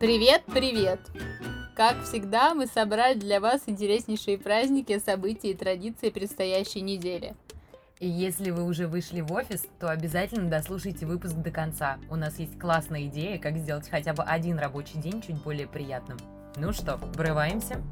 Привет, привет! Как всегда, мы собрали для вас интереснейшие праздники, события и традиции предстоящей недели. И если вы уже вышли в офис, то обязательно дослушайте выпуск до конца. У нас есть классная идея, как сделать хотя бы один рабочий день чуть более приятным. Ну что, врываемся?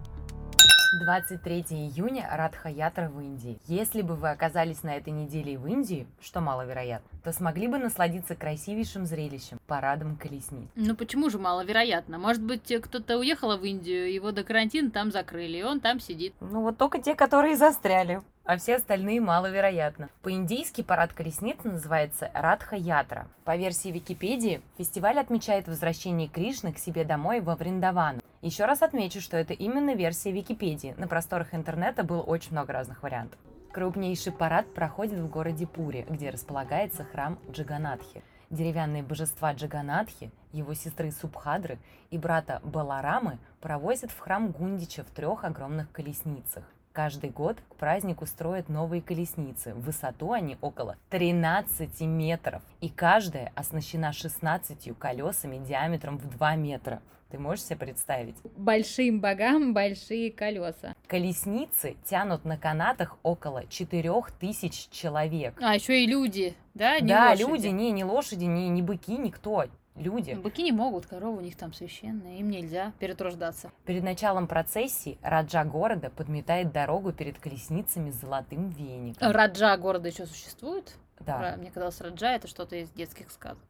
23 июня Радха-ятра в Индии. Если бы вы оказались на этой неделе в Индии, что маловероятно, то смогли бы насладиться красивейшим зрелищем – парадом колесниц. Ну почему же маловероятно? Может быть, кто-то уехал в Индию, его до карантина там закрыли, и он там сидит. Ну вот только те, которые застряли а все остальные маловероятно. По-индийски парад колесниц называется Радха-ятра. По версии Википедии, фестиваль отмечает возвращение Кришны к себе домой во Вриндавану. Еще раз отмечу, что это именно версия Википедии. На просторах интернета было очень много разных вариантов. Крупнейший парад проходит в городе Пури, где располагается храм Джаганатхи. Деревянные божества Джаганатхи, его сестры Субхадры и брата Баларамы провозят в храм Гундича в трех огромных колесницах. Каждый год к празднику строят новые колесницы. В высоту они около 13 метров. И каждая оснащена 16 колесами диаметром в 2 метра. Ты можешь себе представить? Большим богам большие колеса. Колесницы тянут на канатах около 4000 человек. А, еще и люди, да? Не да, лошади. люди, не, не лошади, не, не быки, никто люди. Ну, быки не могут, коровы у них там священные, им нельзя перетруждаться. Перед началом процессии Раджа города подметает дорогу перед колесницами с золотым веником. Раджа города еще существует? Да. Мне казалось, Раджа это что-то из детских сказок.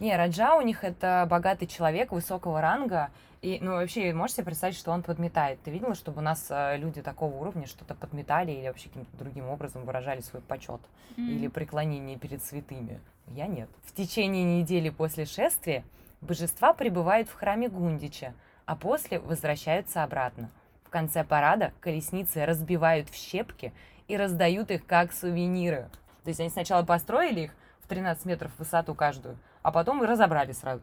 Не, Раджа у них это богатый человек высокого ранга. И, ну, вообще, можете себе представить, что он подметает? Ты видела, чтобы у нас э, люди такого уровня что-то подметали или вообще каким-то другим образом выражали свой почет mm-hmm. или преклонение перед святыми? Я нет. В течение недели после шествия божества прибывают в храме Гундича, а после возвращаются обратно. В конце парада колесницы разбивают в щепки и раздают их как сувениры. То есть они сначала построили их в 13 метров в высоту каждую, а потом и разобрали сразу.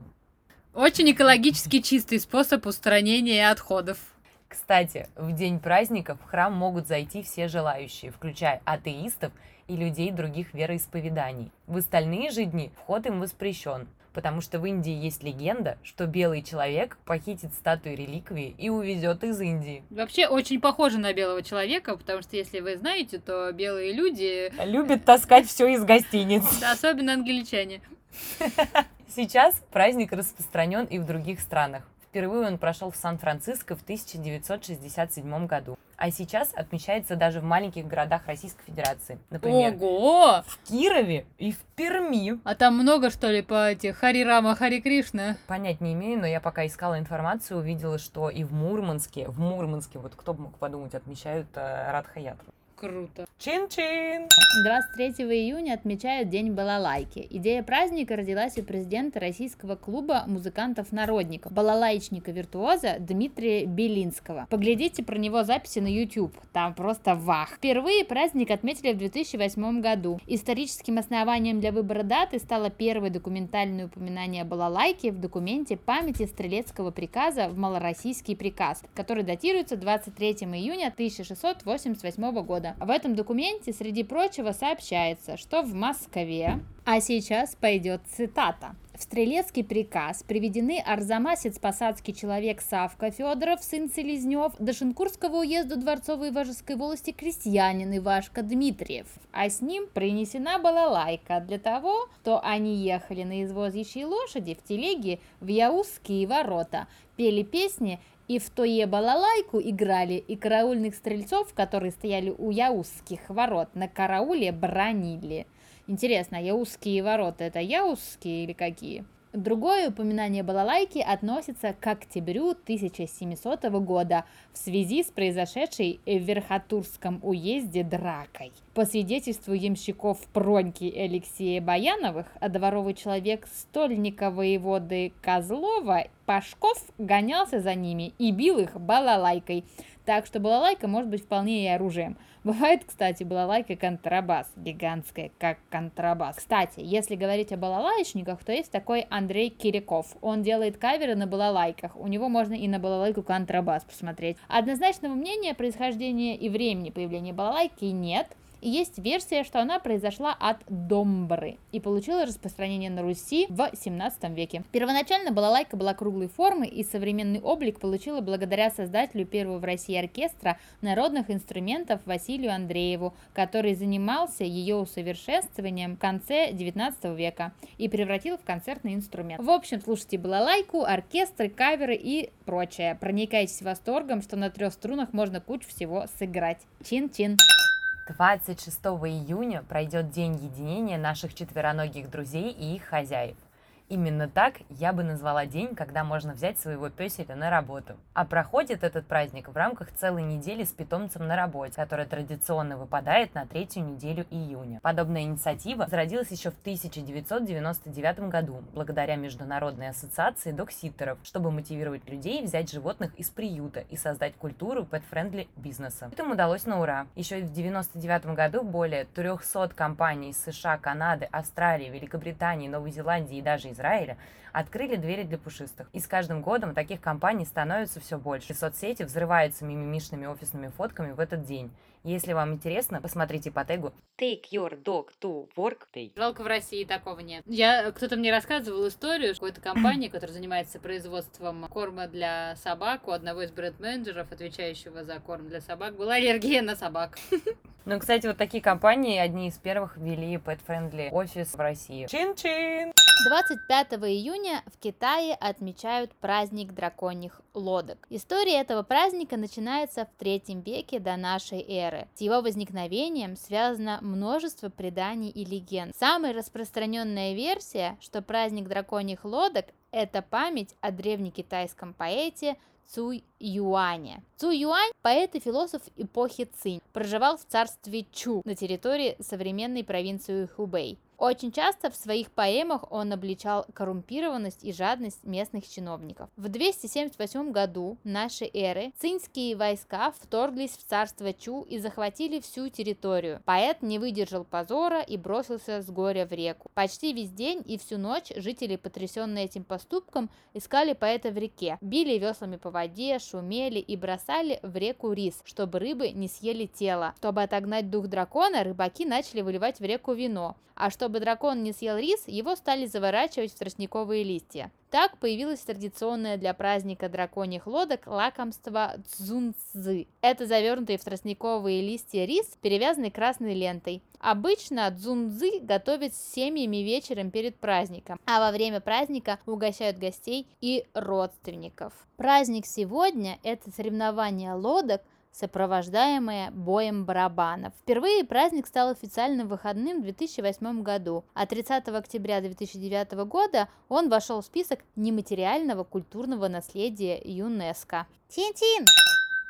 Очень экологически чистый способ устранения отходов. Кстати, в день праздников в храм могут зайти все желающие, включая атеистов и людей других вероисповеданий. В остальные же дни вход им воспрещен, потому что в Индии есть легенда, что белый человек похитит статую реликвии и увезет из Индии. Вообще очень похоже на белого человека, потому что если вы знаете, то белые люди... Любят таскать все из гостиниц. особенно англичане. Сейчас праздник распространен и в других странах. Впервые он прошел в Сан-Франциско в 1967 году. А сейчас отмечается даже в маленьких городах Российской Федерации. Например, Ого! в Кирове и в Перми. А там много, что ли, по этих Хари Рама, Хари Кришна? Понять не имею, но я пока искала информацию, увидела, что и в Мурманске, в Мурманске, вот кто бы мог подумать, отмечают э, Радха-ятру. Круто. Чин-чин! 23 июня отмечают День балалайки. Идея праздника родилась у президента российского клуба музыкантов-народников, балалайчника-виртуоза Дмитрия Белинского. Поглядите про него записи на YouTube, там просто вах. Впервые праздник отметили в 2008 году. Историческим основанием для выбора даты стало первое документальное упоминание балалайки в документе памяти стрелецкого приказа в малороссийский приказ, который датируется 23 июня 1688 года. В этом документе, среди прочего, сообщается, что в Москве, а сейчас пойдет цитата, в стрелецкий приказ приведены Арзамасец посадский человек Савка Федоров, сын Селезнев, до Шинкурского уезда Дворцовой и Важеской волости крестьянин Ивашка Дмитриев. А с ним принесена была лайка для того, что они ехали на извозящей лошади в телеге в Яузские ворота, пели песни и в тое балалайку играли, и караульных стрельцов, которые стояли у яузских ворот, на карауле бронили. Интересно, а яузские ворота это яузские или какие? Другое упоминание балалайки относится к октябрю 1700 года в связи с произошедшей в Верхотурском уезде дракой. По свидетельству ямщиков Проньки и Алексея Баяновых, а дворовый человек стольника воеводы Козлова Пашков гонялся за ними и бил их балалайкой. Так что балалайка может быть вполне и оружием. Бывает, кстати, балалайка контрабас, гигантская, как контрабас. Кстати, если говорить о балалайчниках, то есть такой Андрей Киряков. Он делает каверы на балалайках. У него можно и на балалайку контрабас посмотреть. Однозначного мнения происхождения и времени появления балалайки нет. И есть версия, что она произошла от домбры и получила распространение на Руси в 17 веке. Первоначально балалайка была круглой формы и современный облик получила благодаря создателю первого в России оркестра народных инструментов Василию Андрееву, который занимался ее усовершенствованием в конце 19 века и превратил в концертный инструмент. В общем, слушайте балалайку, оркестры, каверы и прочее. Проникайтесь восторгом, что на трех струнах можно кучу всего сыграть. Чин-чин! 26 июня пройдет День единения наших четвероногих друзей и их хозяев. Именно так я бы назвала день, когда можно взять своего песеля на работу. А проходит этот праздник в рамках целой недели с питомцем на работе, которая традиционно выпадает на третью неделю июня. Подобная инициатива зародилась еще в 1999 году, благодаря Международной ассоциации докситтеров, чтобы мотивировать людей взять животных из приюта и создать культуру pet-friendly бизнеса. Этому удалось на ура. Еще в 1999 году более 300 компаний из США, Канады, Австралии, Великобритании, Новой Зеландии и даже из Израиля открыли двери для пушистых. И с каждым годом таких компаний становится все больше. Соцсети взрываются мимимишными офисными фотками в этот день. Если вам интересно, посмотрите по тегу Take your dog to work day. Жалко, в России такого нет. Я, кто-то мне рассказывал историю какой-то компании, которая занимается производством корма для собак. У одного из бренд-менеджеров, отвечающего за корм для собак, была аллергия на собак. Ну, кстати, вот такие компании одни из первых ввели pet-friendly офис в России. Чин-чин! 25 июня в Китае отмечают праздник драконьих лодок. История этого праздника начинается в третьем веке до нашей эры. С его возникновением связано множество преданий и легенд. Самая распространенная версия, что праздник драконьих лодок – это память о древнекитайском поэте Цуй Юаня. Цуй Юань – поэт и философ эпохи Цинь, проживал в царстве Чу на территории современной провинции Хубэй. Очень часто в своих поэмах он обличал коррумпированность и жадность местных чиновников. В 278 году нашей эры цинские войска вторглись в царство Чу и захватили всю территорию. Поэт не выдержал позора и бросился с горя в реку. Почти весь день и всю ночь жители, потрясенные этим поступком, искали поэта в реке, били веслами по воде, шумели и бросали в реку рис, чтобы рыбы не съели тело. Чтобы отогнать дух дракона, рыбаки начали выливать в реку вино, а чтобы дракон не съел рис, его стали заворачивать в тростниковые листья. Так появилось традиционное для праздника драконьих лодок лакомство дзунцзы. Это завернутый в тростниковые листья рис, перевязанный красной лентой. Обычно дзунцзы готовят с семьями вечером перед праздником, а во время праздника угощают гостей и родственников. Праздник сегодня – это соревнование лодок сопровождаемое боем барабанов. Впервые праздник стал официальным выходным в 2008 году, а 30 октября 2009 года он вошел в список нематериального культурного наследия ЮНЕСКО. Тин-тин!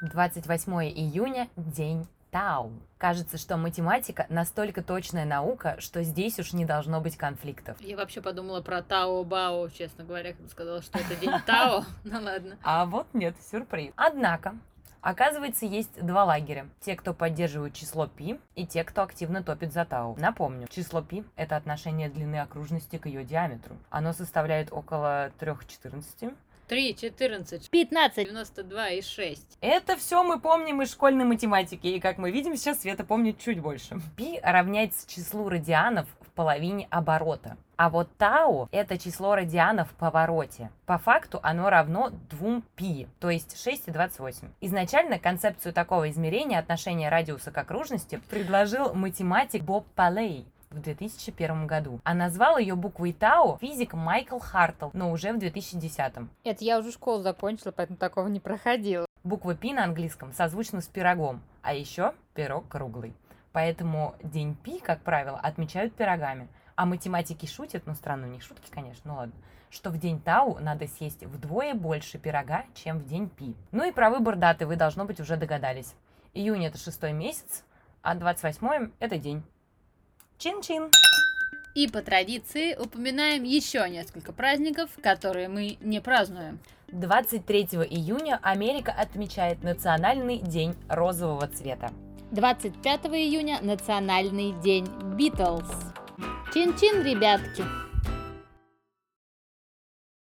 28 июня – День Тау. Кажется, что математика настолько точная наука, что здесь уж не должно быть конфликтов. Я вообще подумала про Тао Бао, честно говоря, когда сказала, что это день Тао. Ну ладно. А вот нет, сюрприз. Однако, Оказывается, есть два лагеря. Те, кто поддерживают число π, и те, кто активно топит за тау. Напомню, число π – это отношение длины окружности к ее диаметру. Оно составляет около 3,14. 3, 14, 15, 92 и 6. Это все мы помним из школьной математики, и как мы видим, сейчас Света помнит чуть больше. Пи равняется числу радианов половине оборота. А вот тау – это число радианов в повороте. По факту оно равно 2 пи, то есть 6,28. Изначально концепцию такого измерения отношения радиуса к окружности предложил математик Боб Палей в 2001 году. А назвал ее буквой Тау физик Майкл Хартл, но уже в 2010. Это я уже школу закончила, поэтому такого не проходила. Буква Пи на английском созвучна с пирогом, а еще пирог круглый. Поэтому день Пи, как правило, отмечают пирогами. А математики шутят, ну странно, у них шутки, конечно, ну ладно, что в день Тау надо съесть вдвое больше пирога, чем в день Пи. Ну и про выбор даты вы, должно быть, уже догадались. Июнь это шестой месяц, а 28 это день. Чин-чин! И по традиции упоминаем еще несколько праздников, которые мы не празднуем. 23 июня Америка отмечает Национальный день розового цвета. 25 июня Национальный день Битлз. Чин-чин, ребятки!